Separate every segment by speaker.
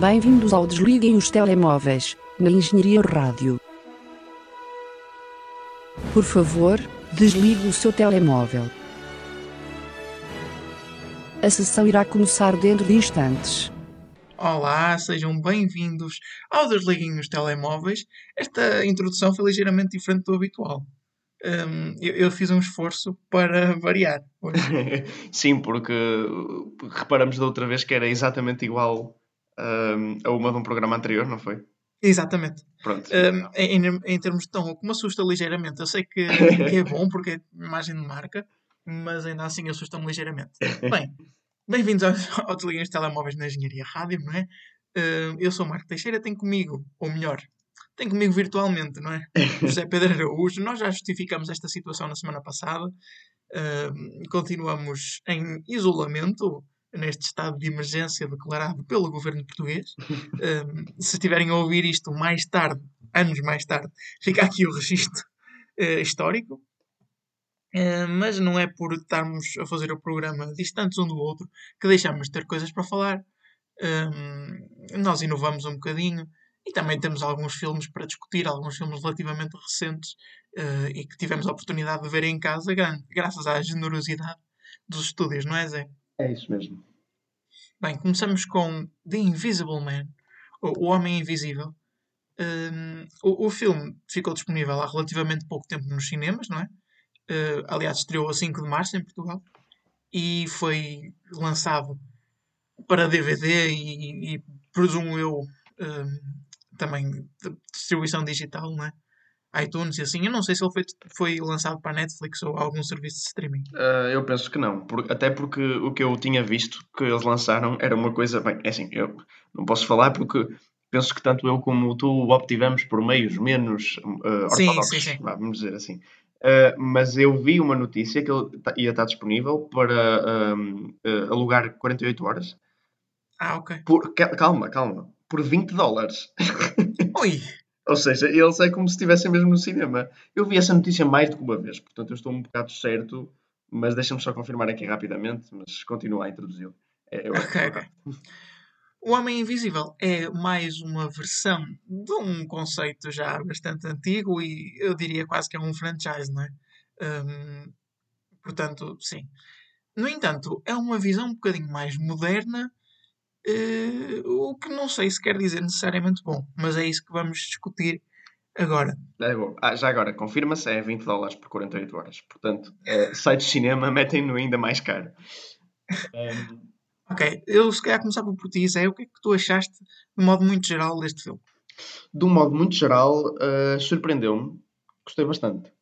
Speaker 1: Bem-vindos ao Desliguem os Telemóveis, na Engenharia Rádio. Por favor, desligue o seu telemóvel. A sessão irá começar dentro de instantes.
Speaker 2: Olá, sejam bem-vindos ao Desliguem os Telemóveis. Esta introdução foi ligeiramente diferente do habitual. Um, eu, eu, fiz um esforço para variar.
Speaker 3: Sim, porque reparamos da outra vez que era exatamente igual um, a uma de um programa anterior, não foi?
Speaker 2: Exatamente. Pronto. Um, em, em, termos de tom, o que me assusta ligeiramente, eu sei que, que é bom porque é imagem de marca, mas ainda assim assusta-me ligeiramente. Bem, bem-vindos ao, ao Desliguem os Telemóveis na Engenharia Rádio, não é? Uh, eu sou o Marco Teixeira, tem comigo, ou melhor, tem comigo virtualmente, não é? José Pedro Araújo. Nós já justificamos esta situação na semana passada. Uh, continuamos em isolamento neste estado de emergência declarado pelo governo português. Uh, se estiverem a ouvir isto mais tarde, anos mais tarde, fica aqui o registro uh, histórico. Uh, mas não é por estarmos a fazer o programa distantes um do outro que deixamos de ter coisas para falar. nós inovamos um bocadinho e também temos alguns filmes para discutir, alguns filmes relativamente recentes uh, e que tivemos a oportunidade de ver em casa, graças à generosidade dos estúdios, não é, Zé?
Speaker 3: É isso mesmo.
Speaker 2: Bem, começamos com The Invisible Man, O Homem Invisível. Um, o, o, filme ficou disponível há relativamente pouco tempo nos cinemas, não é? Uh, aliás, estreou a 5 de março em Portugal e foi lançado para DVD e, e presumo eu, um, também distribuição digital, não é? iTunes e assim. Eu não sei se ele foi, foi lançado para a Netflix ou algum serviço de streaming.
Speaker 3: Uh, eu penso que não. Por, até porque o que eu tinha visto que eles lançaram era uma coisa. Bem, é assim, eu não posso falar porque penso que tanto eu como tu o obtivemos por meios menos uh, ortodoxos, sim, sim, sim. vamos dizer assim. Uh, mas eu vi uma notícia que ele ia estar disponível para uh, alugar 48 horas.
Speaker 2: Ah, ok.
Speaker 3: Por, calma, calma por 20 dólares.
Speaker 2: Ui!
Speaker 3: Ou seja, eles é como se estivessem mesmo no cinema. Eu vi essa notícia mais do que uma vez, portanto eu estou um bocado certo, mas deixa-me só confirmar aqui rapidamente, mas continua a introduzi-lo.
Speaker 2: É, ok, ok. O Homem Invisível é mais uma versão de um conceito já bastante antigo e eu diria quase que é um franchise, não é? Um, portanto, sim. No entanto, é uma visão um bocadinho mais moderna Uh, o que não sei se quer dizer necessariamente bom, mas é isso que vamos discutir agora.
Speaker 3: É bom. Ah, já agora, confirma-se, é 20 dólares por 48 horas. Portanto, é, sites de cinema metem-no ainda mais caro.
Speaker 2: Um... Ok, eu se calhar começar por ti, Zé, o que é que tu achaste, de modo muito geral, deste filme?
Speaker 3: De um modo muito geral, uh, surpreendeu-me. Gostei bastante.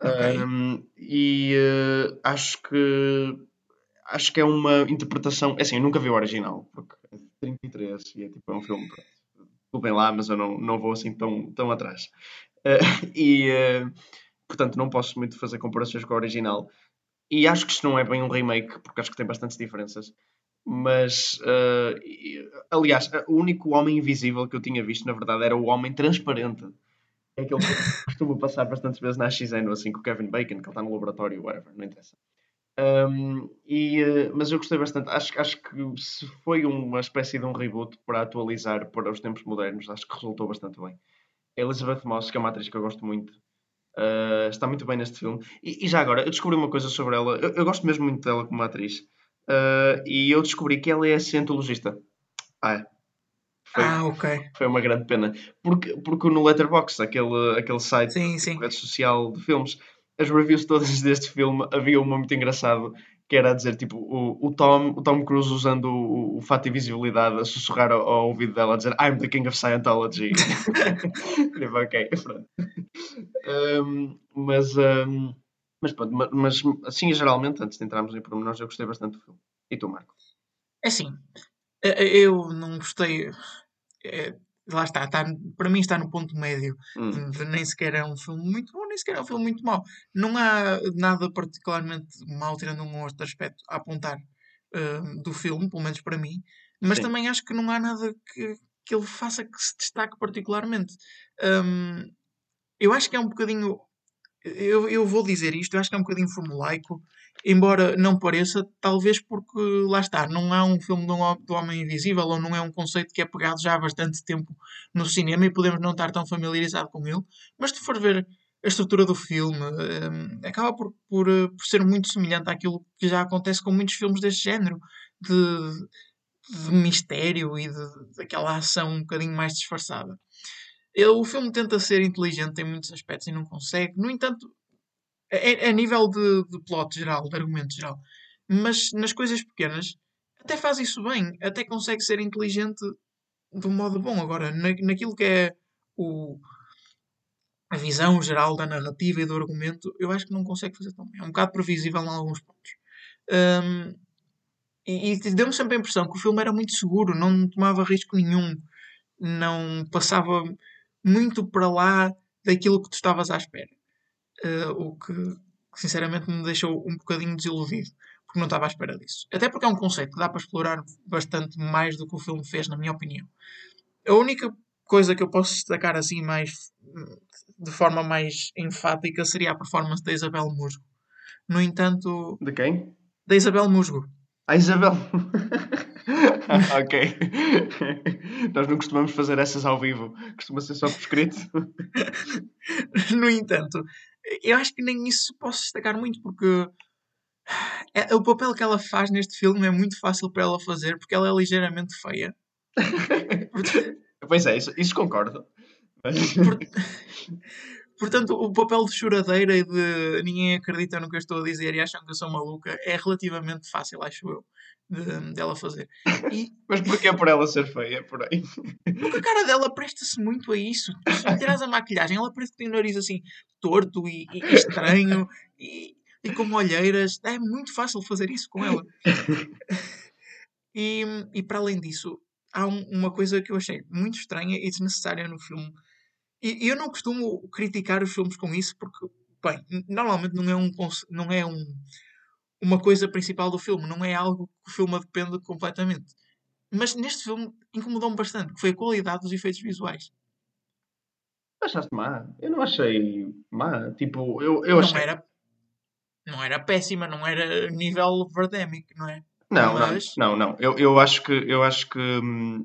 Speaker 3: Okay. Um, e uh, acho que acho que é uma interpretação. É assim, eu nunca vi o original, porque é 33 e é tipo é um filme. Tudo bem lá, mas eu não, não vou assim tão, tão atrás. Uh, e uh, portanto não posso muito fazer comparações com o original. E acho que isto não é bem um remake, porque acho que tem bastantes diferenças. Mas, uh, aliás, o único homem invisível que eu tinha visto, na verdade, era o homem transparente. É aquele que costuma passar bastantes vezes na XN, assim, com o Kevin Bacon, que ele está no laboratório, whatever, não interessa. Um, e, uh, mas eu gostei bastante. Acho, acho que se foi uma espécie de um reboot para atualizar para os tempos modernos, acho que resultou bastante bem. A Elizabeth Moss, que é uma atriz que eu gosto muito, uh, está muito bem neste filme. E, e, já agora, eu descobri uma coisa sobre ela. Eu, eu gosto mesmo muito dela como atriz. Uh, e eu descobri que ela é cientologista.
Speaker 2: Ah, é. Foi, ah, ok.
Speaker 3: Foi uma grande pena. Porque, porque no Letterboxd, aquele, aquele site sim, sim. rede social de filmes, as reviews todas deste filme, havia uma muito engraçado que era a dizer tipo o, o, Tom, o Tom Cruise usando o, o fato de invisibilidade a sussurrar ao, ao, ouvido dela a dizer I'm the king of Scientology. tipo, ok, pronto. Um, mas, um, mas pronto, mas assim geralmente, antes de entrarmos em pormenores, eu gostei bastante do filme. E tu, Marco?
Speaker 2: É assim, eu não gostei. É, lá está, está, para mim está no ponto médio. Hum. De, de, nem sequer é um filme muito bom, nem sequer é um filme muito mau. Não há nada particularmente mau, tirando um outro aspecto, a apontar uh, do filme, pelo menos para mim. Mas Sim. também acho que não há nada que, que ele faça que se destaque particularmente. Um, eu acho que é um bocadinho. Eu, eu vou dizer isto, eu acho que é um bocadinho formulaico embora não pareça, talvez porque lá está, não há um filme do, do Homem Invisível ou não é um conceito que é pegado já há bastante tempo no cinema e podemos não estar tão familiarizados com ele, mas se for ver a estrutura do filme um, acaba por, por, eh, por, ser muito semelhante àquilo que já acontece com muitos filmes deste género de, de mistério e daquela ação um bocadinho mais disfarçada. Ele, o filme tenta ser inteligente em muitos aspectos e não consegue. No entanto, a, a nível de, de plot geral, de argumento geral, mas nas coisas pequenas, até faz isso bem, até consegue ser inteligente de um modo bom. Agora, na, naquilo que é o, a visão geral da narrativa e do argumento, eu acho que não consegue fazer tão bem. É um bocado previsível em alguns pontos. Um, e, e deu-me sempre a impressão que o filme era muito seguro, não tomava risco nenhum, não passava muito para lá daquilo que tu estavas à espera. Uh, o que, sinceramente, me deixou um bocadinho desiludido, porque não estava à espera disso. Até porque é um conceito que dá para explorar bastante mais do que o filme fez, na minha opinião. A única coisa que eu posso destacar assim mais de forma mais enfática seria a performance da Isabel Musgo. No entanto.
Speaker 3: De quem?
Speaker 2: Da Isabel Musgo.
Speaker 3: A Isabel. ok. Nós não costumamos fazer essas ao vivo, costuma ser só por escrito.
Speaker 2: no entanto, eu acho que nem isso posso destacar muito, porque é, o papel que ela faz neste filme é muito fácil para ela fazer, porque ela é ligeiramente feia.
Speaker 3: pois é, isso, isso concordo.
Speaker 2: Por... Portanto, o papel de choradeira e de ninguém acredita no que eu estou a dizer e acham que eu sou maluca é relativamente fácil, acho eu, de, dela fazer. E...
Speaker 3: Mas porquê por ela ser feia, por aí?
Speaker 2: Porque a cara dela presta-se muito a isso. Se tiras a maquilhagem, ela parece que tem o nariz assim torto e, e estranho e, e com olheiras. É muito fácil fazer isso com ela. E, e para além disso, há um, uma coisa que eu achei muito estranha e desnecessária no filme e eu não costumo criticar os filmes com isso, porque, bem, normalmente não é, um, não é um, uma coisa principal do filme, não é algo que o filme depende completamente. Mas neste filme incomodou-me bastante, que foi a qualidade dos efeitos visuais.
Speaker 3: Achaste má? Eu não achei má. Tipo, eu, eu
Speaker 2: não
Speaker 3: achei.
Speaker 2: Era, não era péssima, não era nível Verdemic, não é?
Speaker 3: Não, Mas... não, não, não. Eu, eu acho que, eu acho que hum,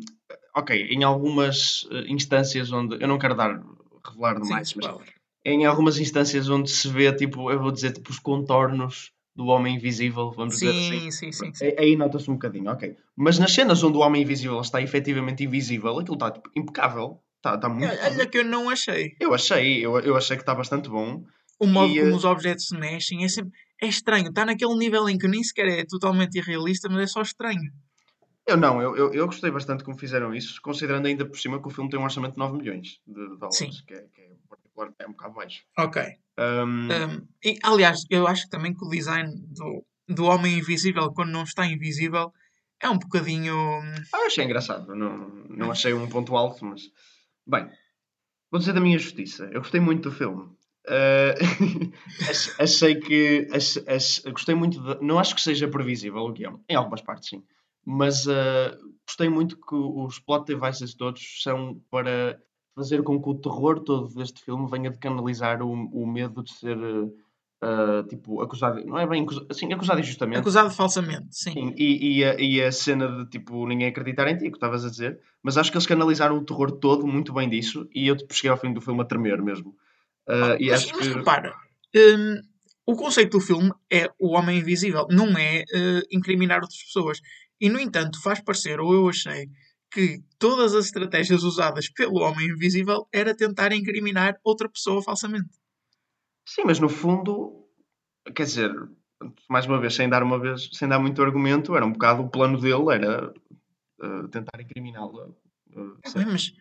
Speaker 3: ok, em algumas uh, instâncias onde. Eu não quero dar, revelar demais, Sim, mas em algumas instâncias onde se vê, tipo, eu vou dizer, tipo, os contornos do homem invisível, vamos
Speaker 2: sim,
Speaker 3: dizer assim.
Speaker 2: Sim, sim, sim.
Speaker 3: Aí nota-se um bocadinho, ok. Mas nas cenas onde o homem invisível está efetivamente invisível, aquilo está tipo, impecável. Está, está muito.
Speaker 2: Olha que eu não achei.
Speaker 3: Eu achei, eu, eu achei que está bastante bom.
Speaker 2: O modo e, como uh... os objetos se mexem é sempre. É estranho, está naquele nível em que nem sequer é totalmente irrealista, mas é só estranho.
Speaker 3: Eu não, eu, eu, eu, gostei bastante como fizeram isso, considerando ainda por cima que o filme tem um orçamento de 9 milhões de dólares, Sim. que, é, que é, particular, é um bocado baixo.
Speaker 2: Ok. Um... Um, e, aliás, eu acho também que o design do, do Homem Invisível, quando não está invisível, é um bocadinho. Hum,
Speaker 3: ah, eu achei engraçado, não, não achei um ponto alto, mas. Bem, vou dizer da minha justiça, eu gostei muito do filme. Uh, achei que. Achei, achei, gostei muito. De, não acho que seja previsível o guião, em algumas partes, sim mas uh, gostei muito que os plot devices todos são para fazer com que o terror todo deste filme venha de canalizar o, o medo de ser uh, tipo acusado, não é bem acusado, assim, acusado injustamente.
Speaker 2: Acusado falsamente, sim.
Speaker 3: E, e, a, e, a, cena de tipo ninguém acreditar em ti, que estavas a dizer, mas acho que eles canalizaram o terror todo muito bem disso e eu tipo, cheguei ao fim do filme a tremer mesmo. Uh, e
Speaker 2: mas,
Speaker 3: acho
Speaker 2: mas
Speaker 3: que...
Speaker 2: repara, hum, o conceito do filme é o homem invisível, não é uh, incriminar outras pessoas. E, no entanto, faz parecer, ou eu achei, que todas as estratégias usadas pelo homem invisível era tentar incriminar outra pessoa falsamente.
Speaker 3: Sim, mas no fundo, quer dizer, mais uma vez, sem dar uma vez, sem dar muito argumento, era um bocado o plano dele, era uh, tentar incriminá-la. Uh,
Speaker 2: mas,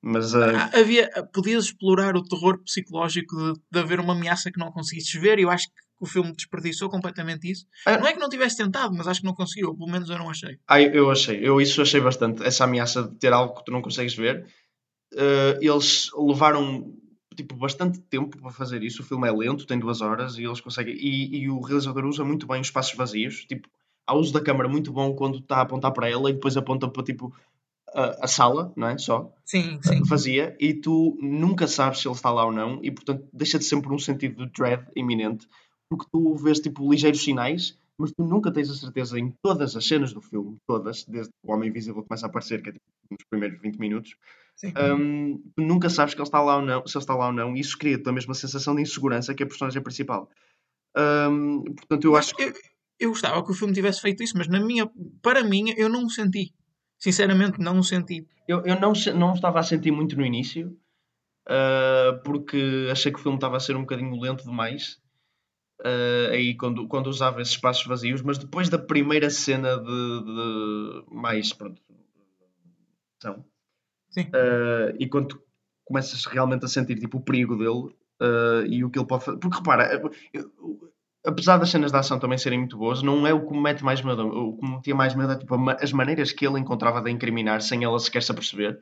Speaker 2: mas uh... havia, podias explorar o terror psicológico de, de haver uma ameaça que não conseguisses ver, e eu acho que o filme desperdiçou completamente isso. Ah. Não é que não tivesse tentado, mas acho que não conseguiu. Pelo menos eu não achei.
Speaker 3: Ah, eu achei. Eu isso achei bastante. Essa ameaça de ter algo que tu não consegues ver. Uh, eles levaram tipo, bastante tempo para fazer isso. O filme é lento, tem duas horas e eles conseguem. E, e o realizador usa muito bem os espaços vazios. Tipo, há uso da câmera muito bom quando está a apontar para ela e depois aponta para tipo a, a, sala, não é? Só.
Speaker 2: Sim, sim.
Speaker 3: Vazia e tu nunca sabes se ele está lá ou não e portanto deixa de sempre um sentido de dread iminente porque tu vês tipo ligeiros sinais, mas tu nunca tens a certeza em todas as cenas do filme, todas, desde o Homem Invisível começa a aparecer, que é tipo, nos primeiros 20 minutos, um, tu nunca sabes que ele está lá ou não, se ele está lá ou não, e isso cria-te a mesma sensação de insegurança que a personagem principal. Um, portanto, eu acho que.
Speaker 2: Eu, eu gostava que o filme tivesse feito isso, mas na minha, para mim, eu não o senti. Sinceramente, não o senti.
Speaker 3: Eu, eu não, não estava a sentir muito no início, uh, porque achei que o filme estava a ser um bocadinho lento demais. Uh, aí quando, quando usava esses espaços vazios, mas depois da primeira cena de, de mais pronto, são, uh, e quando começas realmente a sentir tipo, o perigo dele uh, e o que ele pode fazer, porque repara, eu, apesar das cenas de ação também serem muito boas, não é o que me mete mais medo. O que me metia mais medo é tipo, as maneiras que ele encontrava de incriminar sem ela sequer se aperceber.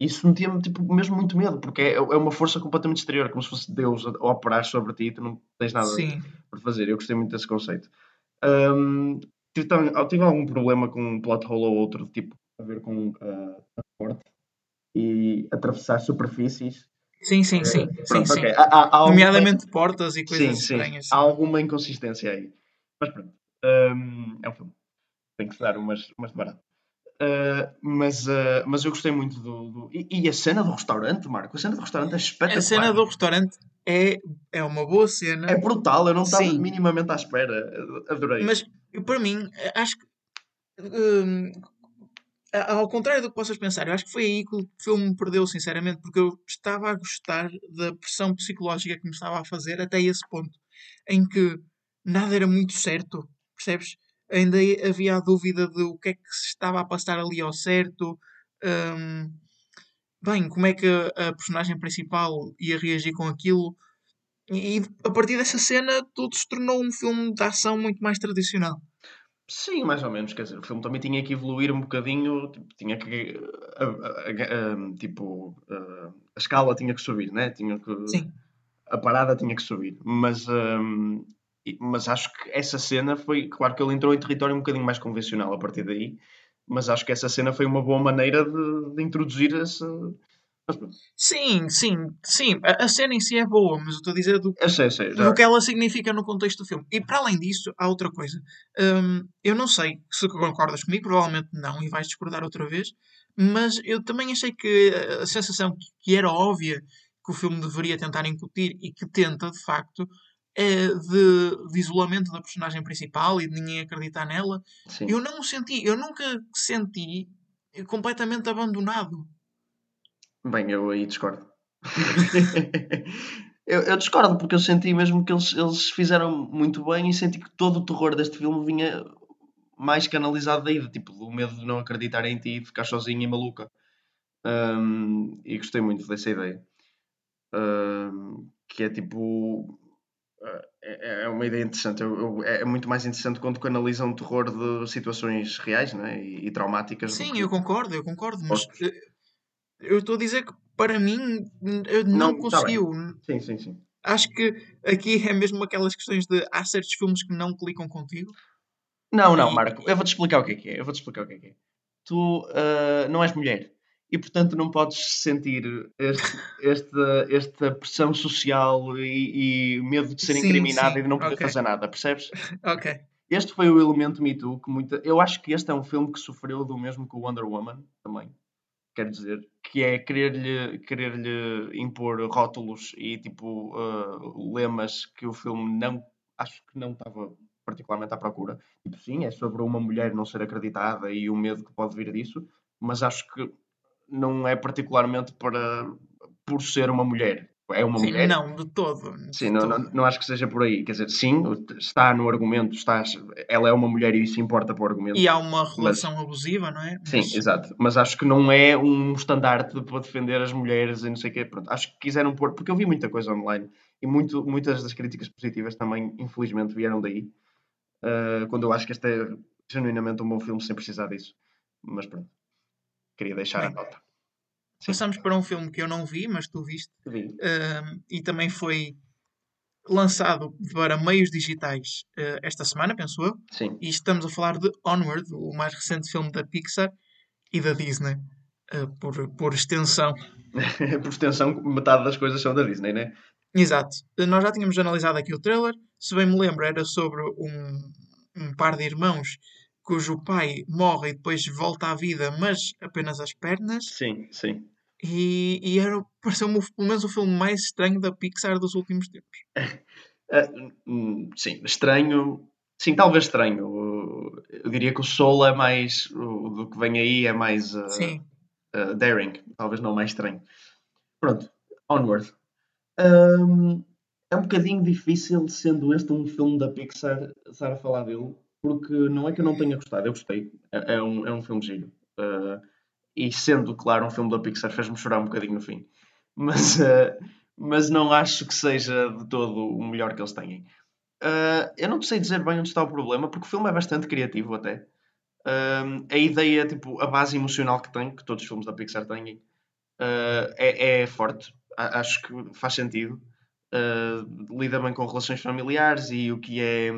Speaker 3: Isso metia-me tipo, mesmo muito medo, porque é, é uma força completamente exterior, como se fosse Deus a, operar sobre ti e tu não tens nada Sim. para fazer. Eu gostei muito desse conceito. Um, tive, tive, algum problema com um plot hole ou outro, tipo, a ver com uh, transporte e atravessar superfícies
Speaker 2: Sim, sim, sim. Eh, pronto, sim, okay. sim. Há, há, há Nomeadamente portas e coisas sim, estranhas.
Speaker 3: Sim. Há alguma inconsistência aí. Mas pronto. Um, é um filme. Tem que se dar umas, umas de barato. Uh, mas, uh, mas eu gostei muito do. do... E, e, a cena do restaurante, Marco? A cena do restaurante é espetacular.
Speaker 2: A cena do restaurante é, é uma boa cena.
Speaker 3: É brutal, eu não estava minimamente à espera. Adorei.
Speaker 2: Mas para mim, acho que. Um, ao contrário do que possas pensar, eu acho que foi aí que o filme me perdeu, sinceramente, porque eu estava a gostar da pressão psicológica que me estava a fazer até esse ponto, em que nada era muito certo, percebes? Ainda havia a dúvida de o que é que se estava a passar ali ao certo. Um, bem, como é que a, personagem principal ia reagir com aquilo. E a partir dessa cena, tudo se tornou um filme de ação muito mais tradicional.
Speaker 3: Sim, mais ou menos. Quer dizer, o filme também tinha que evoluir um bocadinho, tipo, tinha que. A, a, a, tipo, a, escala tinha que subir, né? Tinha que, Sim. A parada tinha que subir. Mas, um, mas acho que essa cena foi. Claro que ele entrou em território um bocadinho mais convencional a partir daí, mas acho que essa cena foi uma boa maneira de, de introduzir esse,
Speaker 2: Sim, sim, sim. A, a, cena em si é boa, mas eu estou a dizer do,
Speaker 3: eu sei, sei,
Speaker 2: do que ela significa no contexto do filme. E para além disso, há outra coisa. Um, eu não sei se concordas comigo, provavelmente não, e vais discordar outra vez, mas eu também achei que a sensação que era óbvia que o filme deveria tentar incutir e que tenta, de facto, de, de isolamento da personagem principal e de ninguém acreditar nela. Sim. Eu não senti, eu nunca senti completamente abandonado.
Speaker 3: Bem, eu aí discordo. eu, eu, discordo porque eu senti mesmo que eles, eles fizeram muito bem e senti que todo o terror deste filme vinha mais canalizado daí, tipo, do medo de não acreditar em ti e de ficar sozinha e maluca. Um, e gostei muito dessa ideia. Um, que é tipo. É, é uma ideia interessante. Eu, eu, é muito mais interessante quando canalizam um terror de situações reais né? e, e traumáticas.
Speaker 2: Sim, eu concordo, eu concordo. Mas eu estou a dizer que para mim não, não tá conseguiu.
Speaker 3: sim, sim, sim.
Speaker 2: Acho que aqui é mesmo aquelas questões de há certos filmes que não clicam contigo.
Speaker 3: Não, não, Marco, eu vou-te explicar o que é que é. Eu vou-te explicar o que é que é. Tu uh, não és mulher e portanto não podes sentir este, esta, esta pressão social e, e, medo de ser incriminada e de não poder okay. fazer nada, percebes?
Speaker 2: ok.
Speaker 3: Este foi o elemento Me Too que muita. Eu acho que este é um filme que sofreu do mesmo que o Wonder Woman também quer dizer, que é querer-lhe querer -lhe impor rótulos e tipo uh, lemas que o filme não acho que não estava particularmente à procura. Tipo, sim, é sobre uma mulher não ser acreditada e o medo que pode vir disso, mas acho que não é particularmente para por ser uma mulher é uma
Speaker 2: sim,
Speaker 3: mulher.
Speaker 2: Não, de todo.
Speaker 3: De sim, todo. Não, não, não, acho que seja por aí. Quer dizer, sim, está no argumento, está, ela é uma mulher e isso importa para o argumento.
Speaker 2: E há uma relação mas, abusiva, não é?
Speaker 3: Sim, mas... exato. Mas acho que não é um estandarte para defender as mulheres e não sei o quê. Pronto, acho que quiseram pôr, porque eu vi muita coisa online e muito, muitas das críticas positivas também, infelizmente, vieram daí. Uh, quando eu acho que este é genuinamente um bom filme sem precisar disso. Mas pronto, queria deixar Bem, a nota.
Speaker 2: Passamos para um filme que eu não vi, mas tu viste.
Speaker 3: Vi.
Speaker 2: Uh, e também foi lançado para meios digitais uh, esta semana, penso eu.
Speaker 3: Sim.
Speaker 2: E estamos a falar de Onward, o mais recente filme da Pixar e da Disney, uh, por, por extensão.
Speaker 3: por extensão, metade das coisas são da Disney, né?
Speaker 2: Exato. Nós já tínhamos analisado aqui o trailer. Se bem me lembro, era sobre um, um par de irmãos cujo pai morre e depois volta à vida, mas apenas as pernas.
Speaker 3: Sim, sim.
Speaker 2: E, e era, pareceu-me pelo menos o filme mais estranho da Pixar dos últimos tempos.
Speaker 3: uh, sim, estranho. Sim, talvez estranho. Eu diria que o Soul é mais. O, do que vem aí é mais. Uh,
Speaker 2: sim.
Speaker 3: Uh, daring. Talvez não mais estranho. Pronto, Onward. Um, é um bocadinho difícil, sendo este um filme da Pixar, estar a falar dele, porque não é que eu não tenha gostado, eu gostei. É, é um, é um filme giro. Uh, e sendo, claro, um filme da Pixar, fez-me chorar um bocadinho no fim. Mas, uh, mas não acho que seja de todo o melhor que eles têm. Uh, eu não sei dizer bem onde está o problema, porque o filme é bastante criativo até. a ideia, tipo, a base emocional que tem, que todos os filmes da Pixar têm, é, é forte. Acho que faz sentido. lida bem com relações familiares e o que é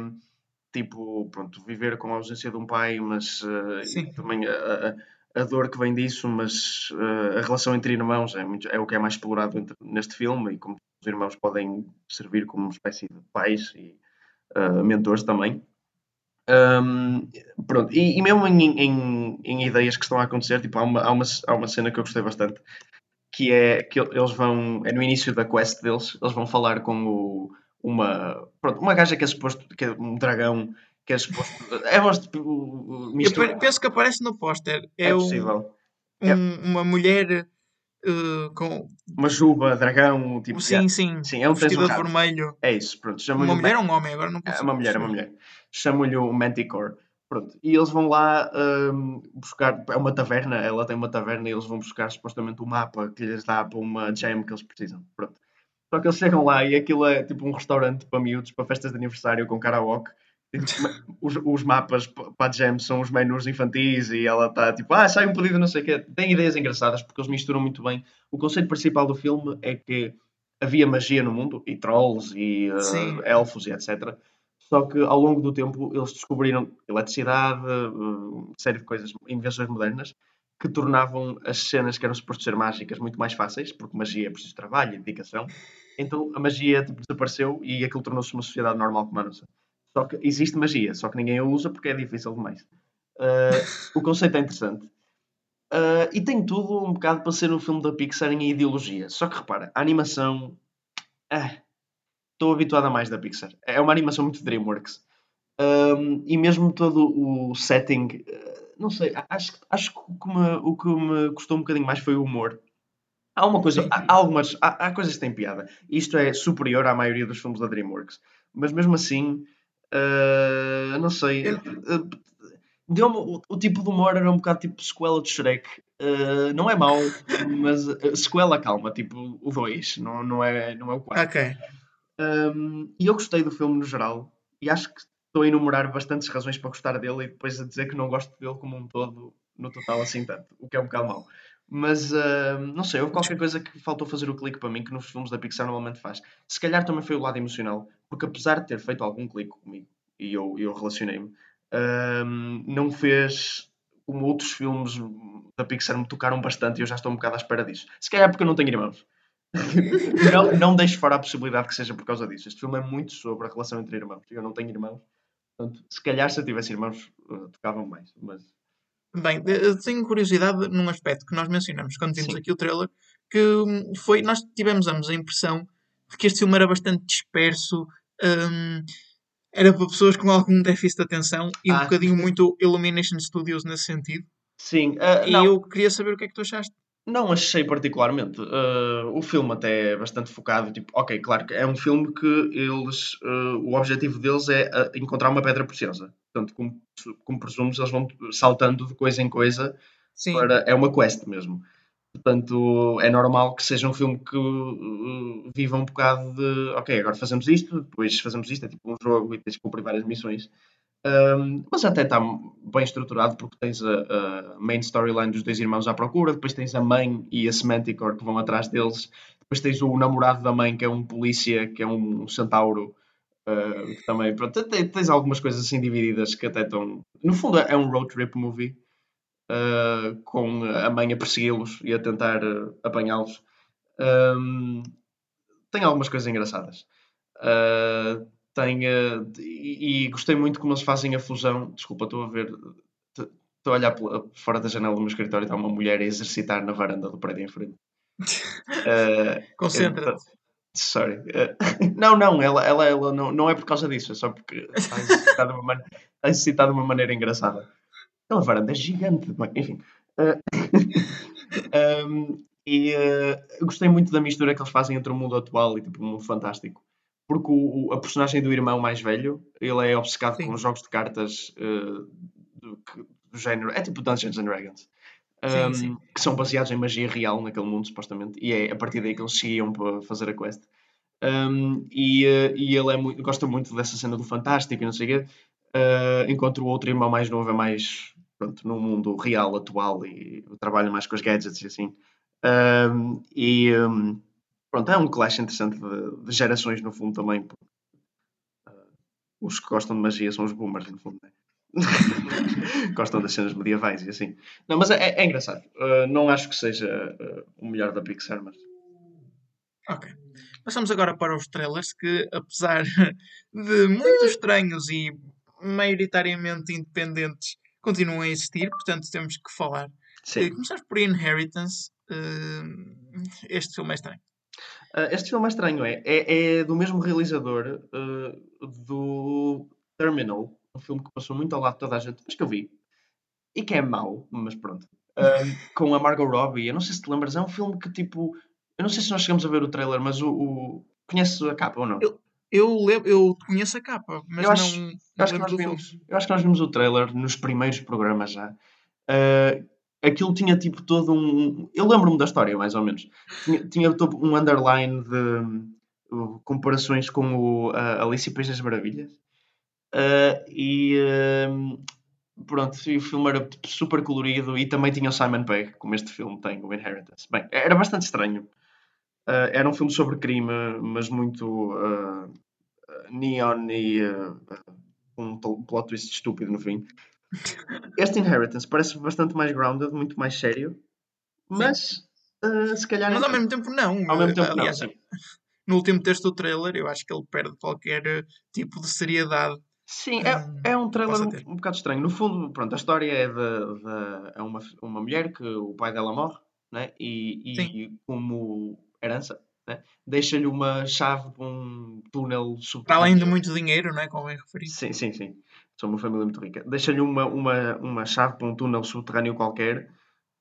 Speaker 3: tipo, pronto, viver com a ausência de um pai, mas uh, também a, a, a, dor que vem disso, mas uh, a relação entre irmãos é, muito, é o que é mais explorado entre, neste filme e como os irmãos podem servir como uma espécie de pais e uh, mentores também. Um, pronto, e, e mesmo em, em, em, ideias que estão a acontecer, tipo, há uma, há, uma, há uma cena que eu gostei bastante, que é que eles vão, é no início da quest deles, eles vão falar com o uma, pronto, uma gaja que é suposto, que é um dragão, que é suposto. É tipo,
Speaker 2: Eu penso que aparece no póster. É, é possível. Um, é. uma mulher uh, com.
Speaker 3: Uma juba, dragão, tipo.
Speaker 2: Sim, sim.
Speaker 3: sim é um
Speaker 2: vestido de vermelho.
Speaker 3: É isso, pronto.
Speaker 2: Uma mulher ou um homem? Agora não
Speaker 3: consigo. É uma mulher, é uma mulher. Chamo-lhe o Manticore. Pronto, e eles vão lá um, buscar, é uma taverna, ela tem uma taverna e eles vão buscar supostamente o mapa que lhes dá para uma gem que eles precisam. Pronto. Só que eles chegam lá e aquilo é tipo um restaurante para miúdos, para festas de aniversário com karaoke. Os, os, mapas para a Jam são os menus infantis e ela está tipo, ah, sai um pedido, não sei o quê. Tem ideias engraçadas porque eles misturam muito bem. O conceito principal do filme é que havia magia no mundo, e trolls, e uh, elfos, e etc. Só que ao longo do tempo eles descobriram eletricidade, uh, série de coisas, invenções modernas, que tornavam as cenas que eram supostas ser mágicas muito mais fáceis, porque magia é preciso trabalho e dedicação. Então a magia tipo, desapareceu e aquilo tornou-se uma sociedade normal como a nossa. Só que existe magia, só que ninguém a usa porque é difícil demais. Uh, o conceito é interessante. Uh, e tem tudo um bocado para ser um filme da Pixar em ideologia. Só que repara, a animação. Estou uh, habituado a mais da Pixar. É uma animação muito Dreamworks. e mesmo todo o setting não sei, acho, acho que o que, me, o que me custou um bocadinho mais foi o humor. Há uma coisa, há, algumas, há, há, coisas que têm piada. Isto é superior à maioria dos filmes da DreamWorks. Mas mesmo assim, uh, não sei. Uh, deu o, o, tipo de humor era um bocado tipo sequela de Shrek. Uh, não é mau, mas sequela calma, tipo o 2, não, não, é, não é o 4.
Speaker 2: Ok.
Speaker 3: Um, e eu gostei do filme no geral. E acho que estou a enumerar bastantes razões para gostar dele e depois a dizer que não gosto dele como um todo, no total, assim tanto, o que é um bocado mau. Mas uh, não sei, houve qualquer coisa que faltou fazer o clique para mim que nos filmes da Pixar normalmente faz. Se calhar também foi o lado emocional, porque apesar de ter feito algum clique comigo e eu, eu relacionei-me, uh, não fez como outros filmes da Pixar me tocaram bastante e eu já estou um bocado à espera disso. Se calhar porque eu não tenho irmãos. não, não deixo fora a possibilidade que seja por causa disso. Este filme é muito sobre a relação entre irmãos. Eu não tenho irmãos Portanto, se calhar se eu tivesse irmãos, uh, tocavam mais. Mas...
Speaker 2: Bem, eu tenho curiosidade num aspecto que nós mencionamos quando vimos Sim. aqui o trailer, que hum, foi, nós tivemos ambos a impressão de que este filme era bastante disperso, um, era para pessoas com algum déficit de atenção e ah, um bocadinho muito Illumination Studios nesse sentido.
Speaker 3: Sim,
Speaker 2: uh, e não. eu queria saber o que é que tu achaste.
Speaker 3: Não achei particularmente. Uh, o filme até é bastante focado. Tipo, ok, claro que é um filme que eles. Uh, o objetivo deles é uh, encontrar uma pedra preciosa. Portanto, como, como presumes, eles vão saltando de coisa em coisa. Sim. Para, é uma quest mesmo. Portanto, é normal que seja um filme que viva um bocado de. Ok, agora fazemos isto, depois fazemos isto. É tipo um jogo e tens que cumprir várias missões. Um, mas até está bem estruturado porque tens a, a main storyline dos dois irmãos à procura, depois tens a mãe e a Semanticor que vão atrás deles, depois tens o namorado da mãe que é um polícia, que é um centauro, uh, que também, pronto, tens, algumas coisas assim divididas que até estão... No fundo é um road trip movie, uh, com a mãe a persegui-los e a tentar uh, apanhá-los. Um, tem algumas coisas engraçadas. Uh, tem, uh, e, e, gostei muito como eles fazem a fusão. Desculpa, estou a ver. Estou a olhar fora da janela do meu escritório e está uma mulher a exercitar na varanda do prédio em frente.
Speaker 2: Uh, Concentra-te.
Speaker 3: Sorry. Uh, não, não, ela, ela, ela não, não é por causa disso, é só porque está exercitada de uma, man de uma maneira engraçada. Aquela varanda é gigante, enfim. Uh, um, e uh, gostei muito da mistura que eles fazem entre o mundo atual e tipo, o mundo fantástico. Porque o, o, a personagem do irmão mais velho, ele é obcecado Sim. com jogos de cartas uh, do, do, género. É tipo Dungeons and Dragons. Um, sim, sim. Que são baseados em magia real naquele mundo, supostamente. E é a partir daí que eles seguiam para fazer a quest. Um, e, uh, e ele é muito, gosta muito dessa cena do fantástico e não sei o quê. Uh, enquanto o outro irmão mais novo é mais pronto, no mundo real, atual e trabalha mais com os gadgets e assim. Um, e um, pronto, é um clash interessante de, de gerações no fundo também. Uh, os que gostam de magia são os boomers, no fundo, né? gostam das cenas medievais e assim. Não, mas é, é engraçado. Uh, não acho que seja uh, o melhor da Pixar, mas.
Speaker 2: Ok. Passamos agora para os trailers que, apesar de muito estranhos e maioritariamente independentes, continuam a existir, portanto temos que falar. Sim. Começamos por Inheritance. Uh, este filme é estranho.
Speaker 3: Uh, este filme é estranho, é. É, é do mesmo realizador uh, do Terminal, um filme que passou muito ao lado de toda a gente, mas que eu vi. E que é mau, mas pronto. com a Margot Robbie. Eu não sei se te lembras, é um filme que tipo. Eu não sei se nós chegamos a ver o trailer, mas o. o... Conheces a capa ou não?
Speaker 2: Eu, eu, lembro, eu conheço a capa, mas eu acho, não, não
Speaker 3: acho que nós vimos, Eu acho que nós vimos o trailer nos primeiros programas já. Uh, aquilo tinha tipo todo um. Eu lembro-me da história, mais ou menos. Tinha, tinha todo um underline de uh, comparações com o uh, Alice e das Maravilhas. Uh, e pronto, o filme era super colorido e também tinha o Simon Pegg, como este filme tem, o Inheritance. Bem, era bastante estranho. Uh, era um filme sobre crime, mas muito uh, neon e um plot twist estúpido no fim. Este Inheritance parece bastante mais grounded, muito mais sério, mas se calhar.
Speaker 2: Mas ao mesmo tempo não.
Speaker 3: Ao mesmo tempo Aliás, não. Sim.
Speaker 2: No último texto do trailer, eu acho que ele perde qualquer tipo de seriedade.
Speaker 3: Sim, é, é um trailer um, um, bocado estranho. No fundo, pronto, a história é de, de é uma, uma mulher que o pai dela morre, né? e, e como herança, né? deixa-lhe uma chave para um túnel
Speaker 2: subterrâneo. Para além de muito dinheiro, não é? Convém referir.
Speaker 3: Sim, sim, sim. Sou uma família muito rica. Deixa-lhe uma, uma, uma chave para um túnel subterrâneo qualquer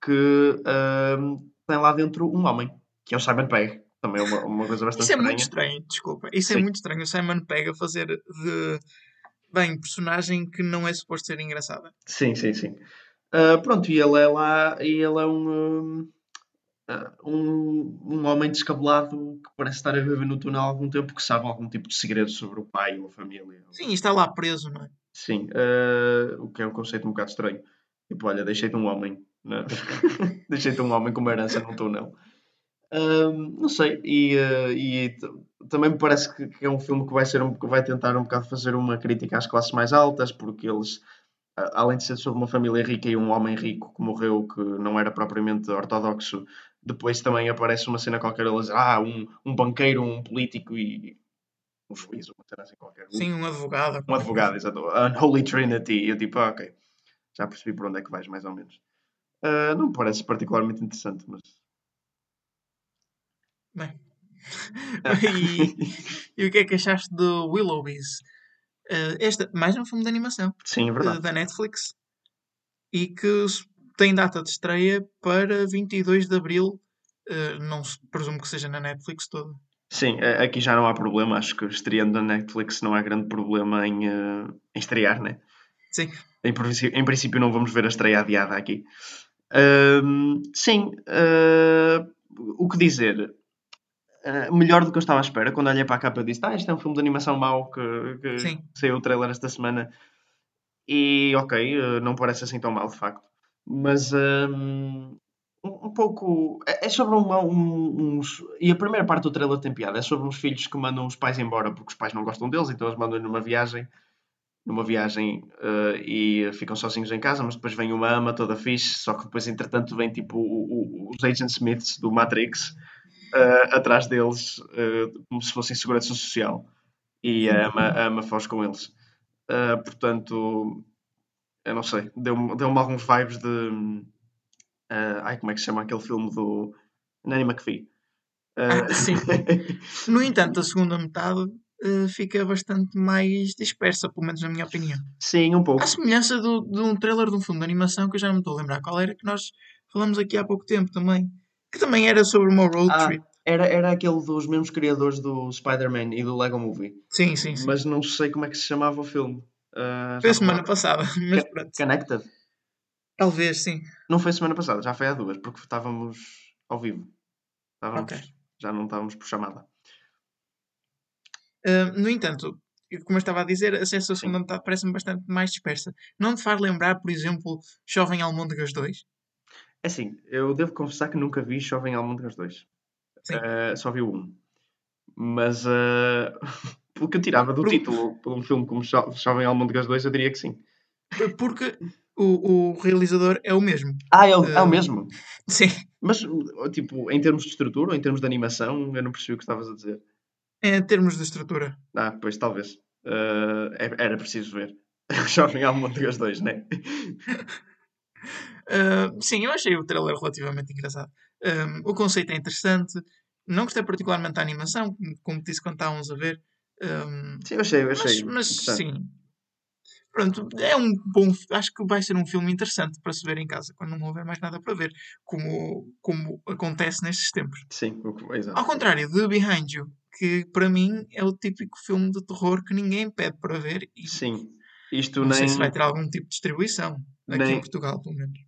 Speaker 3: que uh, tem lá dentro um homem, que é o Simon Pegg. Também é uma, uma coisa bastante
Speaker 2: Isso é
Speaker 3: estranha.
Speaker 2: muito estranho, desculpa. Isso é sim. é muito estranho. O Simon Pegg a fazer de. Bem, personagem que não é suposto ser engraçada.
Speaker 3: Sim, sim, sim. Uh, pronto, e ele é lá. E ele é um uh, um, um homem descabelado que parece estar a viver no túnel há algum tempo, que sabe algum tipo de segredo sobre o pai ou a família.
Speaker 2: Sim, está lá preso, não é?
Speaker 3: Sim, uh, o que é um conceito um bocado estranho. Tipo, olha, deixei-te um homem, né? deixei-te um homem com uma herança num túnel. Uh, não sei, e, uh, e também me parece que, que, é um filme que vai, ser um, que vai tentar um bocado fazer uma crítica às classes mais altas, porque eles, além de ser sobre uma família rica e um homem rico que morreu, que não era propriamente ortodoxo, depois também aparece uma cena qualquer, eles, ah, um, um banqueiro, um político e um juiz, assim qualquer.
Speaker 2: Sim, um advogado.
Speaker 3: Um advogado, exato. Unholy Trinity. E eu tipo, ah, ok, já percebi por onde é que vais, mais ou menos. Uh, não me parece particularmente interessante, mas.
Speaker 2: Bem. e, e, o que é que achaste do Willowbees? Uh, este, mais um filme de animação.
Speaker 3: Sim, é verdade. Uh,
Speaker 2: da Netflix. E que tem data de estreia para 22 de Abril. Uh, não presumo que seja na Netflix toda.
Speaker 3: Sim, aqui já não há problema. Acho que estreando na Netflix não há grande problema em, uh, em estrear, né?
Speaker 2: Sim.
Speaker 3: Em, em, princípio não vamos ver a estreia adiada aqui. Uh, sim, uh, o que dizer? melhor do que eu estava à espera. Quando olhei para a capa eu disse, ah, isto é um filme de animação mau que, que saiu o trailer esta semana. E ok, não parece assim tão mal de facto mas um, um pouco. É, é sobre uma, um, uns. E a primeira parte do trailer tem piada. É sobre uns filhos que mandam os pais embora porque os pais não gostam deles, então eles mandam numa viagem. Numa viagem uh, e ficam sozinhos em casa, mas depois vem uma ama toda fixe. Só que depois, entretanto, vem tipo o, o, os Agent Smiths do Matrix uh, atrás deles, uh, como se fossem segurança social. E a Ama, a Ama foge com eles. Portanto, eu não sei, deu-me deu alguns vibes de. Ai, como é que se chama aquele filme do Nanny McPhee?
Speaker 2: Ah, sim. no entanto, a segunda metade uh, fica bastante mais dispersa, pelo menos na minha opinião.
Speaker 3: Sim, um pouco.
Speaker 2: À semelhança do, de um trailer de um filme de animação que eu já não me estou a lembrar qual era, que nós falamos aqui há pouco tempo também, que também era sobre uma road ah, trip.
Speaker 3: Era, era aquele dos mesmos criadores do Spider-Man e do Lego Movie.
Speaker 2: Sim, sim, sim.
Speaker 3: Mas não sei como é que se chamava o filme.
Speaker 2: Uh, foi a semana passada, mas pronto.
Speaker 3: Connected?
Speaker 2: Talvez, sim.
Speaker 3: Não foi semana passada, já foi há duas, porque estávamos ao vivo. Estávamos okay já não estávamos por chamada.
Speaker 2: Uh, no entanto, como eu estava a dizer, a sensação da metade parece-me bastante mais dispersa. Não te faz lembrar, por exemplo, Jovem Almôndegas 2?
Speaker 3: É assim, eu devo confessar que nunca vi Jovem Almôndegas 2. Uh, só vi 1. Mas, uh, pelo que eu tirava do título, por um filme como Jovem Almôndegas 2, eu diria que sim.
Speaker 2: Porque o, o realizador é o mesmo.
Speaker 3: Ah, é o, uh, é o mesmo?
Speaker 2: Sim.
Speaker 3: Mas, tipo, em termos de estrutura ou em termos de animação, eu não percebi o que estavas a dizer.
Speaker 2: Em termos de estrutura.
Speaker 3: Ah, pois, talvez. Uh, era preciso ver. Jovem Almôndegas 2, não é?
Speaker 2: Uh, sim, eu achei o trailer relativamente engraçado. Um, o conceito é interessante. Não gostei particularmente da animação, como disse quando estávamos a ver. Um,
Speaker 3: sim, eu achei, eu achei.
Speaker 2: Mas, mas sim, Pronto, é um bom. Acho que vai ser um filme interessante para se ver em casa, quando não houver mais nada para ver, como, como acontece nestes tempos.
Speaker 3: Sim, exato.
Speaker 2: Ao contrário de Behind You, que para mim é o típico filme de terror que ninguém pede para ver.
Speaker 3: E Sim, isto
Speaker 2: não
Speaker 3: nem.
Speaker 2: sei se vai ter algum tipo de distribuição aqui nem... em Portugal, pelo menos.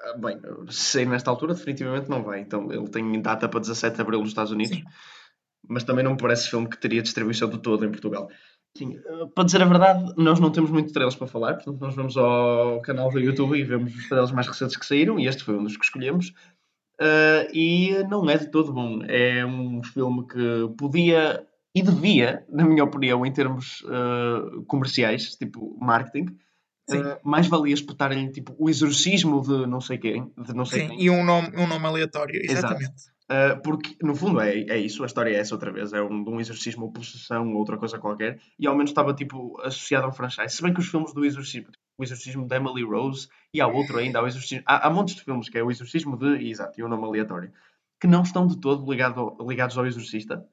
Speaker 3: Ah, bem, sei nesta altura, definitivamente não vai. Então, ele tem data para 17 de abril nos Estados Unidos, Sim. mas também não me parece filme que teria distribuição de todo em Portugal. Sim, uh, para dizer a verdade, nós não temos muitos trailers para falar, portanto, nós vamos ao canal do YouTube e vemos os trailers mais recentes que saíram, e este foi um dos que escolhemos. Uh, e não é de todo bom. É um filme que podia e devia, na minha opinião, em termos uh, comerciais, tipo marketing, Uh, mais valia espetar-lhe tipo o exorcismo de não sei quem, de não sei
Speaker 2: Sim,
Speaker 3: quem.
Speaker 2: e um nome, um nome aleatório, exatamente. Exato.
Speaker 3: Uh, porque, no fundo, é, é isso, a história é essa outra vez, é um, um exorcismo ou possessão ou outra coisa qualquer, e ao menos estava, tipo, associado a um franchise. Se bem que os filmes do exorcismo, o exorcismo de Emily Rose, e há outro ainda, há, o exorcismo, há, há montes de filmes que é o exorcismo de, exato, e o nome aleatório, que não estão de todo ligado, ligados ao exorcista,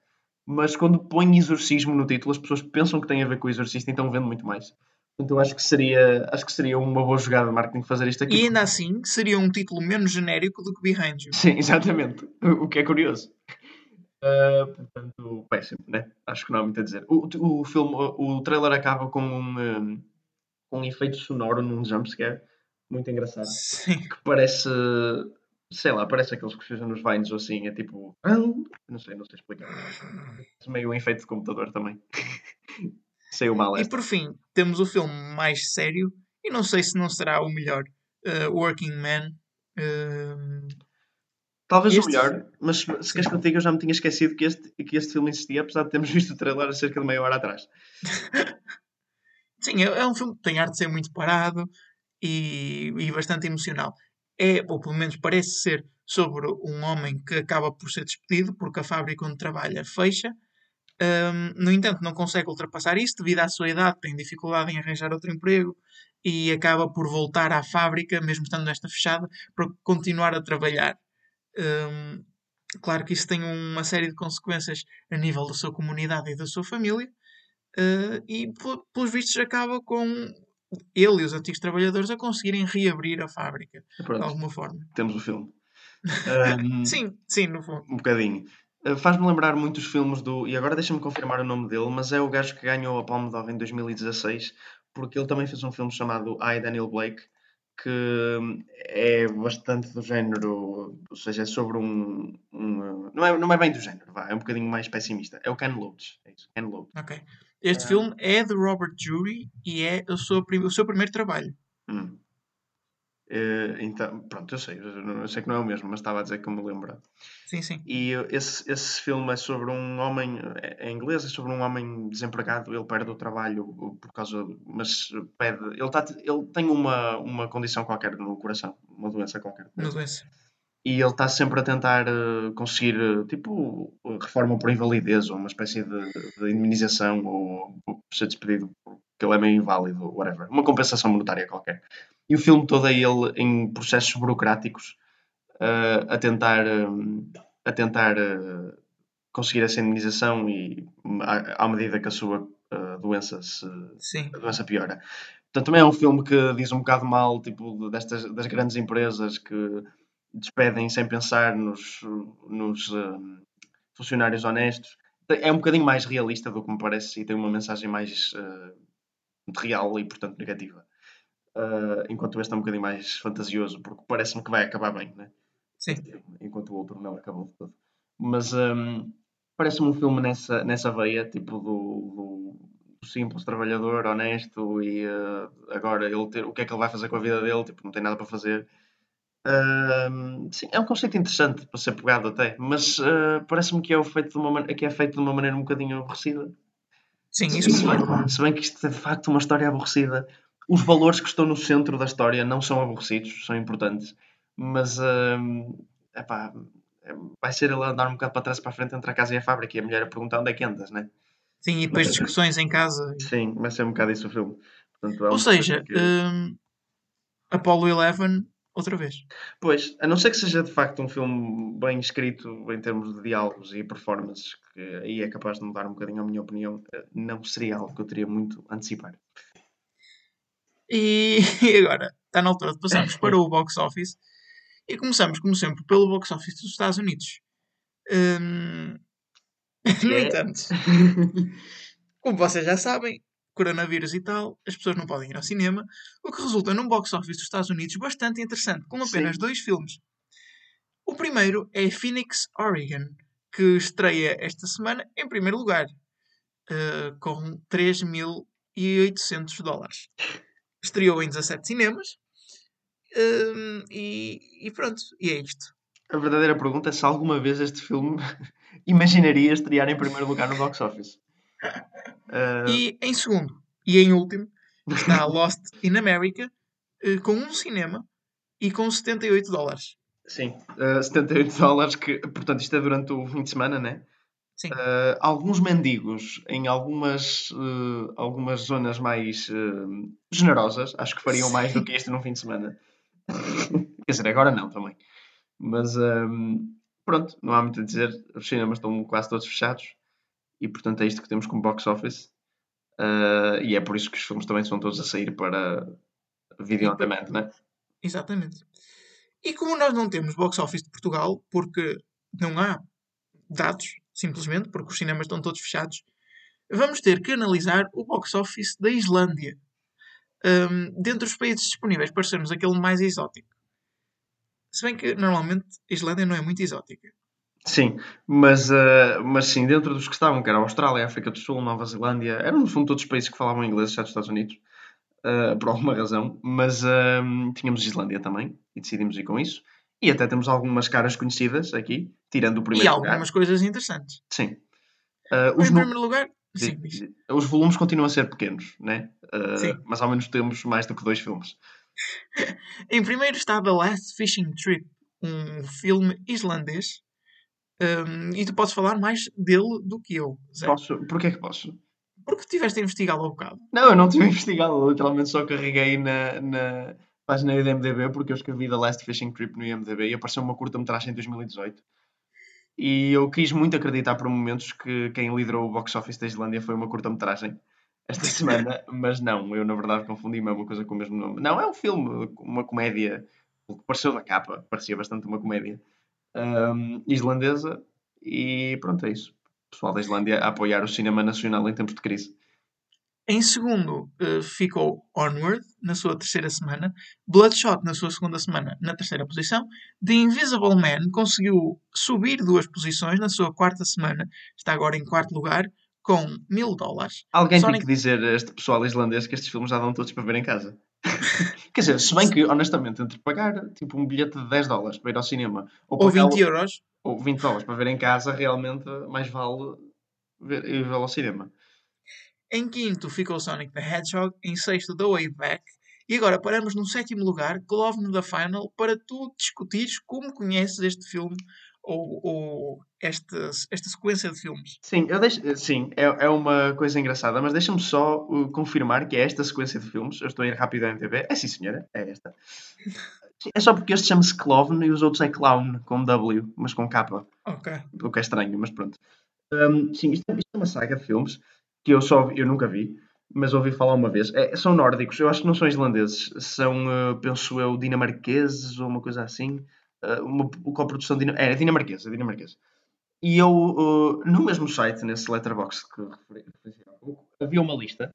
Speaker 3: mas quando põem exorcismo no título, as pessoas pensam que tem a ver com o exorcista, então vendo muito mais. Portanto, eu acho que seria, acho que seria uma boa jogada de marketing fazer isto aqui.
Speaker 2: E ainda assim, seria um título menos genérico do que Behind You.
Speaker 3: Sim, exatamente. O que é curioso. Uh, portanto, péssimo, né? Acho que não há muito a dizer. O, o filme, o trailer acaba com um, um, efeito sonoro num jumpscare muito engraçado.
Speaker 2: Sim.
Speaker 3: Que parece, sei lá, parece aqueles que se usam nos Vines ou assim. É tipo, não sei, não sei explicar. Meio um efeito de computador também. Saiu mal
Speaker 2: esta. E por fim, temos o filme mais sério, e não sei se não será o melhor, uh, Working Man. Uh,
Speaker 3: Talvez este... o melhor, mas se queres contigo eu já me tinha esquecido que este, que este filme existia, apesar de termos visto o trailer há cerca de meia hora atrás.
Speaker 2: Sim, é, é, um filme que tem arte de ser muito parado e, e bastante emocional. É, ou pelo menos parece ser, sobre um homem que acaba por ser despedido porque a fábrica onde trabalha fecha um, no entanto, não consegue ultrapassar isso devido à sua idade, tem dificuldade em arranjar outro emprego e acaba por voltar à fábrica, mesmo estando nesta fechada, para continuar a trabalhar. Um, claro que isso tem uma série de consequências a nível da sua comunidade e da sua família, uh, e pelos vistos acaba com ele e os antigos trabalhadores a conseguirem reabrir a fábrica Pronto, de alguma forma.
Speaker 3: Temos o filme.
Speaker 2: Um, sim, sim, no fundo.
Speaker 3: Um bocadinho. Eh, faz-me lembrar muitos filmes do. E agora deixa-me confirmar o nome dele, mas é o gajo que ganhou a Palme d'Or em 2016, porque ele também fez um filme chamado I, Daniel Blake, que hum, é bastante do género. Ou seja, é sobre um. um não, é, não é bem do género, vá, é um bocadinho mais pessimista. É o Ken Loach. É isso, Ken Loach.
Speaker 2: Ok. Este uh, filme é de Robert Jury e é o seu, o seu primeiro trabalho.
Speaker 3: Hum. Uh, então, pronto, eu sei, eu sei que não é o mesmo, mas estava a dizer que me lembro.
Speaker 2: Sim, sim.
Speaker 3: E esse, esse filme é sobre um homem, é, é inglês, é sobre um homem desempregado, ele perde o trabalho por causa, mas pede, ele, tá, ele tem uma, uma condição qualquer no coração, uma doença qualquer.
Speaker 2: Uma doença.
Speaker 3: e ele está sempre a tentar uh, conseguir, uh, tipo, reforma por invalidez ou uma espécie de, de indemnização ou, ou ser despedido porque ele é meio inválido, whatever. Uma compensação monetária qualquer. E o filme todo é ele em processos burocráticos uh, a tentar, a tentar conseguir essa indemnização e à, à, medida que a sua doença se
Speaker 2: Sim.
Speaker 3: a doença piora. Portanto, também é um filme que diz um bocado mal tipo, destas, das grandes empresas que despedem sem pensar nos, nos uh, funcionários honestos. É um bocadinho mais realista do que me parece e tem uma mensagem mais uh, real e, portanto, negativa. Uh, enquanto este é um bocadinho mais fantasioso, porque parece-me que vai acabar bem, né?
Speaker 2: Sim.
Speaker 3: Enquanto o outro não acabou de todo. Mas um, parece-me um filme nessa, nessa veia, tipo do, do simples trabalhador, honesto e uh, agora ele ter, o que é que ele vai fazer com a vida dele, tipo, não tem nada para fazer sim, é um conceito interessante para ser pegado até, mas uh, parece-me que é, feito de uma que é feito de uma maneira um bocadinho aborrecida.
Speaker 2: Sim, isso se
Speaker 3: bem, se bem que isto é de facto uma história aborrecida. Os valores que estão no centro da história não são aborrecidos, são importantes, mas uh, epá, vai ser ele andar um bocado para trás para a frente entre a casa e a fábrica e a mulher a perguntar onde é que andas, né?
Speaker 2: Sim, e depois discussões em casa.
Speaker 3: Sim, vai ser um bocado isso o filme.
Speaker 2: Portanto, Ou seja, que... um, Apollo 11 outra vez.
Speaker 3: Pois, a não ser que seja de facto um filme bem escrito em termos de diálogos e performances, que aí é capaz de mudar um bocadinho a minha opinião, não seria algo que eu teria muito a antecipar.
Speaker 2: E, agora, está na altura de passarmos para o box office e começamos, como sempre, pelo box office dos Estados Unidos. Hum... no é. entanto, como vocês já sabem, coronavírus e tal, as pessoas não podem ir ao cinema, o que resulta num box office dos Estados Unidos bastante interessante, com apenas Sim. dois filmes. O primeiro é Phoenix, Oregon, que estreia esta semana em primeiro lugar, uh, com 3.800 dólares. Estreou em 17 cinemas uh, e, e pronto, e é isto.
Speaker 3: A verdadeira pergunta é se alguma vez este filme imaginaria estrear em primeiro lugar no box office.
Speaker 2: Uh... E em segundo e em último está Lost in America uh, com um cinema e com 78 dólares.
Speaker 3: Sim, uh, eh, 78 dólares, que portanto isto é durante o fim de semana, né?
Speaker 2: Sim.
Speaker 3: Uh, alguns mendigos em algumas, uh, algumas zonas mais uh, generosas, acho que fariam mais do que isto num fim de semana. Quer dizer, agora não também. Mas um, pronto, não há muito a dizer. Os cinemas estão quase todos fechados e portanto é isto que temos como box office. E é por isso que os filmes também são todos a sair para vídeo on demand, não é?
Speaker 2: Exatamente. E como nós não temos box office de Portugal, porque não há dados, simplesmente, porque os cinemas estão todos fechados, vamos ter que analisar o box office da Islândia. Um, dentre os países disponíveis, para sermos aquele mais exótico. Se bem que normalmente a Islândia não é muito exótica.
Speaker 3: Sim, mas, uh, mas sim, dentro dos que estavam, que era a Austrália, a África do Sul, Nova Zelândia, eram no fundo todos os países que falavam inglês, exceto os Estados Unidos, uh, por alguma razão, mas uh, tínhamos Islândia também, e decidimos ir com isso. E até temos algumas caras conhecidas aqui, tirando o primeiro
Speaker 2: lugar. E algumas lugar. coisas interessantes.
Speaker 3: Sim.
Speaker 2: Uh, os em primeiro lugar, sim, sim,
Speaker 3: Os volumes continuam a ser pequenos, né? sim. mas ao menos temos mais do que dois filmes.
Speaker 2: em primeiro está The Last Fishing Trip, um filme islandês um, e tu podes falar mais dele do que eu.
Speaker 3: Zé. Posso? Porquê que posso?
Speaker 2: Porque estiveste a investigá-lo há bocado.
Speaker 3: Não, eu não estive a investigá-lo. Literalmente só carreguei na, na página do IMDB porque eu escrevi The Last Fishing Trip no IMDB e apareceu uma curta-metragem em 2018. E eu quis muito acreditar por momentos que quem liderou o box office da Islândia foi uma curta-metragem esta semana, mas não, eu na verdade confundi uma coisa com o mesmo nome. Não, é um filme, uma comédia, o que pareceu da capa, parecia bastante uma comédia um, islandesa e pronto, é isso. O pessoal da Islândia a apoiar o cinema nacional em tempos de crise.
Speaker 2: Em segundo uh, ficou Onward, na sua terceira semana. Bloodshot, na sua segunda semana, na terceira posição. The Invisible Man conseguiu subir duas posições na sua quarta semana. Está agora em quarto lugar, com mil dólares.
Speaker 3: Alguém Sonic... tem que dizer a este pessoal islandês que estes filmes já dão todos para ver em casa. Quer dizer, se bem que, honestamente, entre pagar tipo um bilhete de 10 dólares para ir ao cinema
Speaker 2: ou, ou 20 euros
Speaker 3: ou 20 dólares para ver em casa, realmente mais vale ver, ir ao cinema.
Speaker 2: Em quinto ficou Sonic the Hedgehog, em sexto The Way Back E agora paramos no sétimo lugar, Glove the Final, para tu discutires como conheces este filme ou, ou esta, esta sequência de filmes.
Speaker 3: Sim, eu deixo, sim é, é uma coisa engraçada, mas deixa-me só uh, confirmar que é esta sequência de filmes. Eu estou a ir rápido à MTV. É sim, senhora, é esta. É só porque este chama-se Clown e os outros é Clown, com W, mas com K.
Speaker 2: Ok.
Speaker 3: O que é estranho, mas pronto. Um, sim, isto, isto, é uma saga de filmes que eu só eu nunca vi, mas ouvi falar uma vez. É, são nórdicos, eu acho que não são islandeses, são, uh, penso eu, dinamarqueses ou uma coisa assim. Uh, uma coprodução din é, é dinamarquesa, é dinamarquesa. E eu, uh, no mesmo site, nesse letterbox que referi há pouco, havia uma lista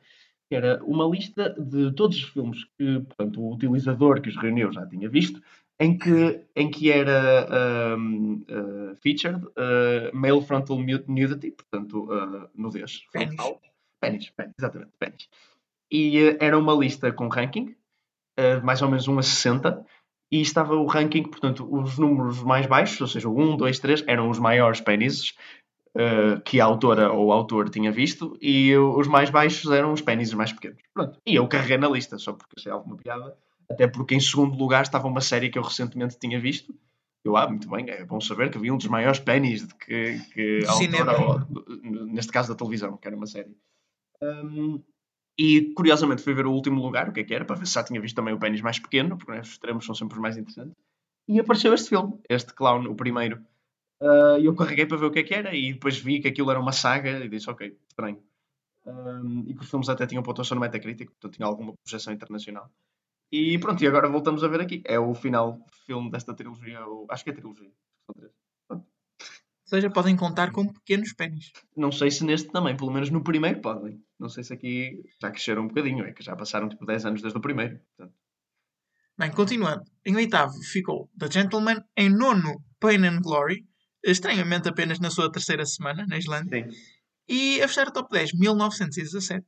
Speaker 3: que era uma lista de todos os filmes que portanto, o utilizador que os reuniu já tinha visto, em que, em que era um, uh, featured uh, male frontal nudity, portanto, uh, nudez. Pênis, pênis, exatamente, pênis. E era uma lista com ranking, mais ou menos 1 a 60, e estava o ranking, portanto, os números mais baixos, ou seja, o 1, 2, 3, eram os maiores pênises que a autora ou o autor tinha visto, e os mais baixos eram os pênises mais pequenos. Pronto. E eu carreguei na lista, só porque achei alguma piada, até porque em segundo lugar estava uma série que eu recentemente tinha visto. Eu, ah, muito bem, é bom saber que havia um dos maiores pênis que, que a autora, ou, neste caso da televisão, que era uma série. Um, e curiosamente fui ver o último lugar, o que é que era, para ver se já tinha visto também o pênis mais pequeno, porque né, os extremos são sempre os mais interessantes. E apareceu este filme, este clown, o primeiro. Uh, eu carreguei para ver o que é que era e depois vi que aquilo era uma saga e disse, ok, estranho. Um, e que os filmes até tinham pontuação no Metacritic, portanto tinha alguma projeção internacional. E pronto, e agora voltamos a ver aqui. É o final filme desta trilogia, ou, acho que é trilogia.
Speaker 2: Ou seja, podem contar com pequenos pênis.
Speaker 3: Não sei se neste também, pelo menos no primeiro podem. Não sei se aqui já cresceram um bocadinho, é que já passaram tipo 10 anos desde o primeiro. Portanto.
Speaker 2: Bem, continuando. Em oitavo ficou The Gentleman. Em nono, Pain and Glory. Estranhamente apenas na sua terceira semana, na Islândia. Sim. E a fechar o top 10, 1917.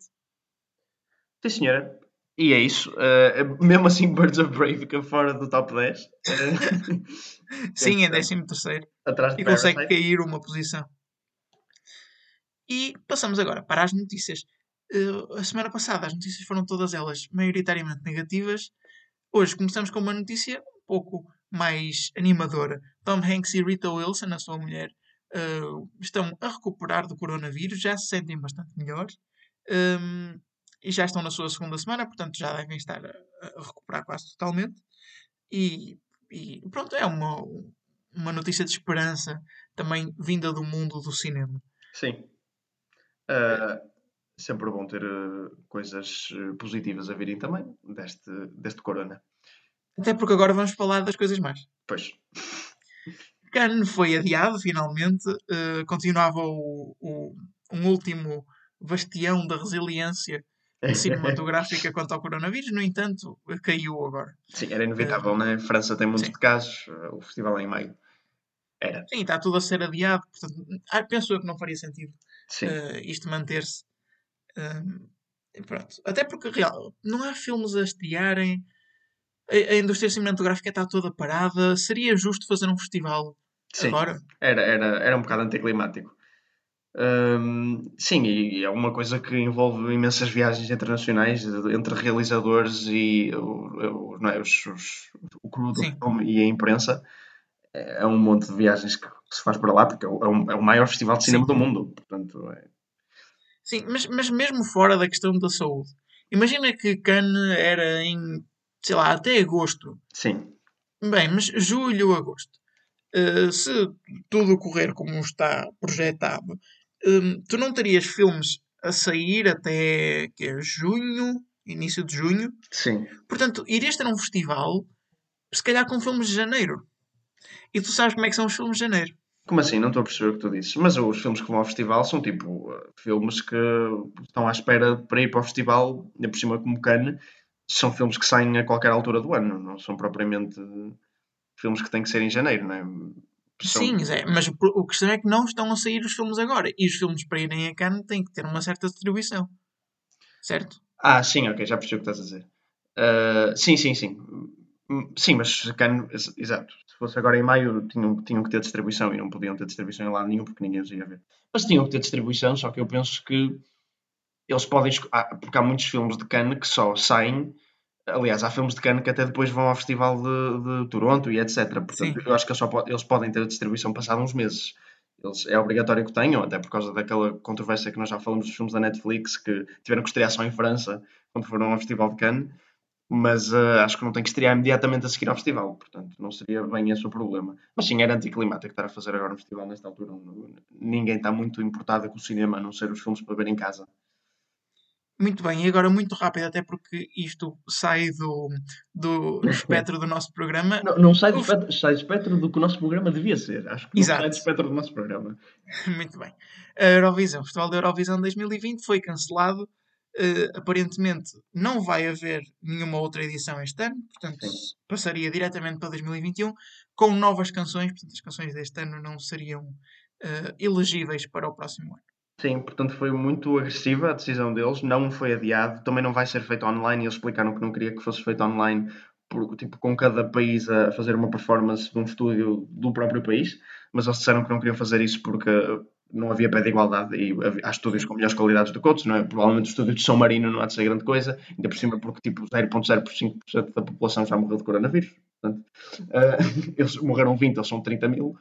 Speaker 3: Sim, senhora. E é isso. Uh, mesmo assim, Birds of Prey fica fora do top 10. Uh,
Speaker 2: Sim, é 13 terceiro. Atrás de e consegue cair uma posição. E passamos agora para as notícias. Uh, a semana passada as notícias foram todas elas maioritariamente negativas. Hoje começamos com uma notícia um pouco mais animadora. Tom Hanks e Rita Wilson, a sua mulher, uh, estão a recuperar do coronavírus, já se sentem bastante melhores. Um, e já estão na sua segunda semana, portanto já devem estar a, a recuperar quase totalmente. E, e, pronto, é uma, uma notícia de esperança também vinda do mundo do cinema.
Speaker 3: Sim. Uh, sempre bom ter uh, coisas eh, positivas a virem também deste, deste corona.
Speaker 2: Até porque agora vamos falar das coisas mais.
Speaker 3: Pois.
Speaker 2: Cannes foi adiado finalmente. Uh, continuava o, o, um último bastião da resiliência cinematográfica quanto ao coronavírus, no entanto, caiu agora.
Speaker 3: Sim, era inevitável, uh, né? A França tem muitos de casos, o festival é em maio. Era.
Speaker 2: Sim, está tudo a ser adiado, portanto, ah, penso eu que não faria sentido uh, isto manter-se. Uh, pronto. Até porque, real, não há filmes a estrearem, a, a, indústria cinematográfica está toda parada, seria justo fazer um festival Sim, agora?
Speaker 3: Era, era, era um bocado anticlimático. Um, sim, e é uma coisa que envolve imensas viagens internacionais entre realizadores e o, não é, os, os, o cru do filme e a imprensa. É, é um monte de viagens que se faz para lá, porque é o, é o maior festival de cinema sim. do mundo. Portanto, é...
Speaker 2: Sim, mas, mas mesmo fora da questão da saúde, imagina que Cannes era em, sei lá, até agosto.
Speaker 3: Sim.
Speaker 2: Bem, mas julho, agosto. Uh, se tudo correr como está projetado, um, tu não terias filmes a sair até que é junho, início de junho.
Speaker 3: Sim.
Speaker 2: Portanto, irias ter um festival, se calhar com filmes de janeiro. E tu sabes como é que são os filmes de janeiro.
Speaker 3: Como assim? Não estou a perceber o que tu dizes. Mas os filmes que vão ao festival são tipo uh, filmes que estão à espera para ir para o festival, ainda por cima como Cannes, são filmes que saem a qualquer altura do ano, não são propriamente filmes que têm que ser em janeiro, não é?
Speaker 2: Sim, é, mas o questão é que não estão a sair os filmes agora. E os filmes para irem a Cannes têm que ter uma certa distribuição. Certo?
Speaker 3: Ah, sim, ok, já percebi o que estás a dizer. Uh, sim, sim, sim. Hum, sim, mas Cannes, exato. Se fosse agora em maio, tinham, tinham que ter distribuição e não podiam ter distribuição em lado nenhum porque ninguém os ia ver. Mas tinham que ter distribuição, só que eu penso que eles podem. Ah, porque há muitos filmes de Cannes que só saem Aliás, há filmes de Cannes que até depois vão ao Festival de, de Toronto e etc. Portanto, Sim. eu acho que eles, só, eles podem ter a distribuição passada uns meses. Eles, é obrigatório que tenham, até por causa daquela controvérsia que nós já falamos dos filmes da Netflix que tiveram que estrear só em França quando foram ao Festival de Cannes mas uh, acho que não tem que estrear imediatamente a seguir ao festival, portanto não seria bem esse o problema. Mas sim, era anticlimático estar a fazer agora um festival nesta altura. Ninguém está muito importado com o cinema, a não ser os filmes para ver em casa.
Speaker 2: Muito bem, e agora muito rápido, até porque isto sai do, do, espectro do nosso programa.
Speaker 3: Não, não sai, do espectro, sai do espectro do que o nosso programa devia ser. Acho que Exato. sai do espectro do nosso programa.
Speaker 2: muito bem. A Eurovisão, o Festival da Eurovisão 2020 foi cancelado Uh, aparentemente não vai haver nenhuma outra edição este ano, portanto Sim. passaria diretamente para 2021 com novas canções, portanto as canções deste ano não seriam uh, elegíveis para o próximo ano.
Speaker 3: Sim, portanto foi muito agressiva a decisão deles, não foi adiado, também não vai ser feito online, eles explicaram que não queria que fosse feito online, por, tipo, com cada país a fazer uma performance de um estúdio do próprio país, mas eles disseram que não queriam fazer isso porque não havia pé de igualdade e há estúdios com melhores qualidades do que outros, não é? Provavelmente o estúdio de São Marino não há de ser grande coisa, ainda por cima porque tipo 0.05% da população já morreu de coronavírus. Portanto, uh, eles morreram 20, eles são 30 mil.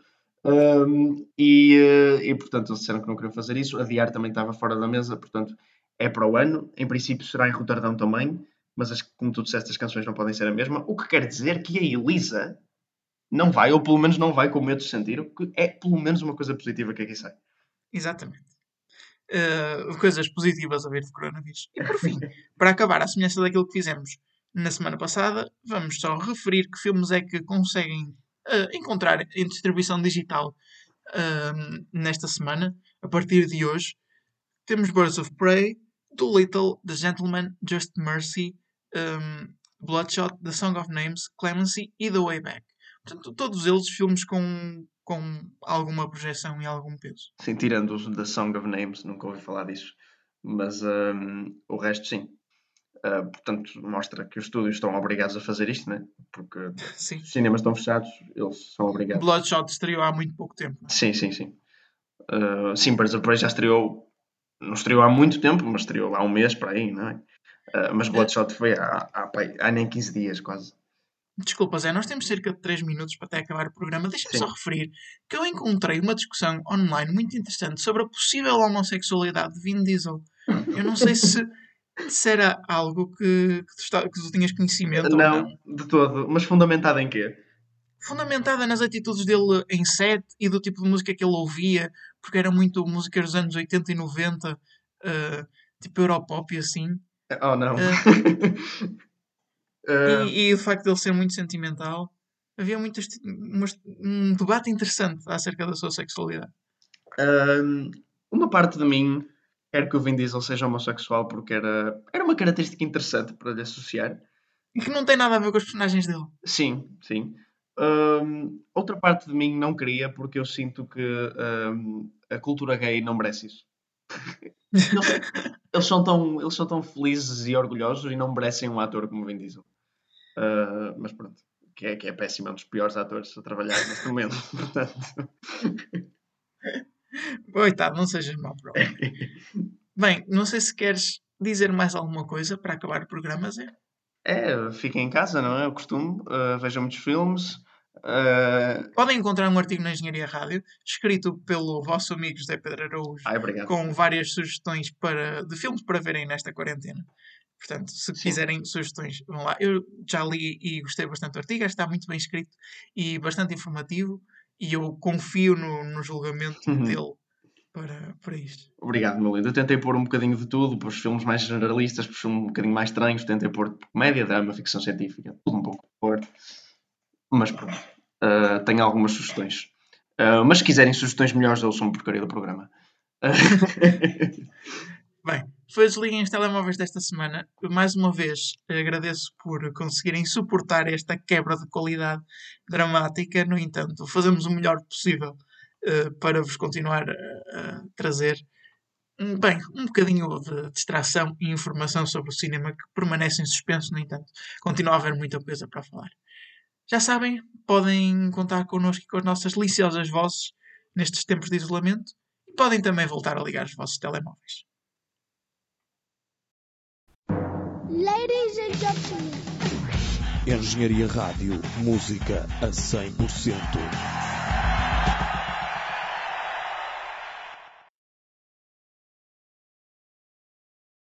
Speaker 3: Um, e, uh, e portanto eles disseram que não queriam fazer isso. Adiar também estava fora da mesa, portanto é para o ano. Em princípio será em Roterdão também, mas as, como tu disseste, as canções não podem ser a mesma. O que quer dizer que a Elisa não vai, ou pelo menos não vai com medo de sentir, o que é pelo menos uma coisa positiva que aqui sai.
Speaker 2: Exatamente. Uh, coisas positivas a ver de coronavírus. E por fim, para acabar, a semelhança daquilo que fizemos na semana passada, vamos só referir que filmes é que conseguem uh, encontrar em distribuição digital nesta semana, a partir de hoje. Temos Birds of Prey, Little, The Gentleman, Just Mercy, um, Bloodshot, The Song of Names, Clemency e The Way Back. Portanto, todos eles filmes com com alguma projeção e algum peso.
Speaker 3: Sim, tirando os da Song of Names, nunca ouvi falar disso, mas um, o resto sim. Uh, portanto, mostra que os estúdios estão obrigados a fazer isto, né? porque sim. os cinemas estão fechados, eles são obrigados.
Speaker 2: Bloodshot estreou há muito pouco tempo.
Speaker 3: É? Sim, sim, sim. Uh, sim, Birds of Prey já estreou, não estreou há muito tempo, mas estreou há um mês para aí, não é? Uh, mas Bloodshot foi há, há, há, há nem 15 dias quase.
Speaker 2: Desculpa, Zé, nós temos cerca de 3 minutos para até acabar o programa. Deixa-me só referir que eu encontrei uma discussão online muito interessante sobre a possível homossexualidade de Vin Diesel. Eu não sei se, se era algo que, que, tu, está, que tu tinhas conhecimento
Speaker 3: não, não, de todo. Mas fundamentada em quê?
Speaker 2: Fundamentada nas atitudes dele em set e do tipo de música que ele ouvia, porque era muito música dos anos 80 e 90, uh, eh, tipo Europop e assim.
Speaker 3: Oh, não.
Speaker 2: Uh, Uh... E, e, o facto de ele ser muito sentimental, havia muito um debate interessante acerca da sua sexualidade.
Speaker 3: Uma parte de mim quer que o Vin Diesel seja homossexual porque era, era uma característica interessante para lhe associar.
Speaker 2: E que não tem nada a ver com os personagens dele.
Speaker 3: Sim, sim. Uh, outra parte de mim não queria porque eu sinto que a cultura gay não merece isso. eles, eles, são tão, eles são tão felizes e orgulhosos e não merecem um ator como Vin Diesel. Uh, mas pronto, que é, que é péssimo, é um dos piores atores a trabalhar neste momento. Portanto.
Speaker 2: Coitado, não sejas mau, bro. Bem, não sei se queres dizer mais alguma coisa para acabar o programa, Zé.
Speaker 3: É, fiquem em casa, não é? O costume. Uh, vejam muitos filmes.
Speaker 2: Uh... Podem encontrar um artigo na Engenharia Rádio, escrito pelo vosso amigo José Pedro Araújo,
Speaker 3: Ai,
Speaker 2: com várias sugestões para, de filmes para verem nesta quarentena. Portanto, se Sim. quiserem sugestões, vão lá. Eu já li e gostei bastante do artigo, está muito bem escrito e bastante informativo, e eu confio no, no julgamento uhum. dele para, para isto.
Speaker 3: Obrigado, meu lindo. Eu tentei pôr um bocadinho de tudo, para os filmes mais generalistas, para os filmes um bocadinho mais estranhos, tentei pôr comédia, drama, ficção científica, tudo um pouco por. Mas pronto, uh, tenho algumas sugestões. Uh, mas se quiserem sugestões melhores, eu sou uma porcaria do programa.
Speaker 2: Foi desliguem os telemóveis desta semana. Mais uma vez agradeço por conseguirem suportar esta quebra de qualidade dramática. No entanto, fazemos o melhor possível uh, para vos continuar a, a trazer bem, um bocadinho de distração e informação sobre o cinema que permanece em suspenso, no entanto, continua a haver muita coisa para falar. Já sabem, podem contar connosco e com as nossas deliciosas vozes nestes tempos de isolamento e podem também voltar a ligar os vossos telemóveis.
Speaker 4: Ladies and gentlemen.
Speaker 5: Engenharia Rádio, música a 100%.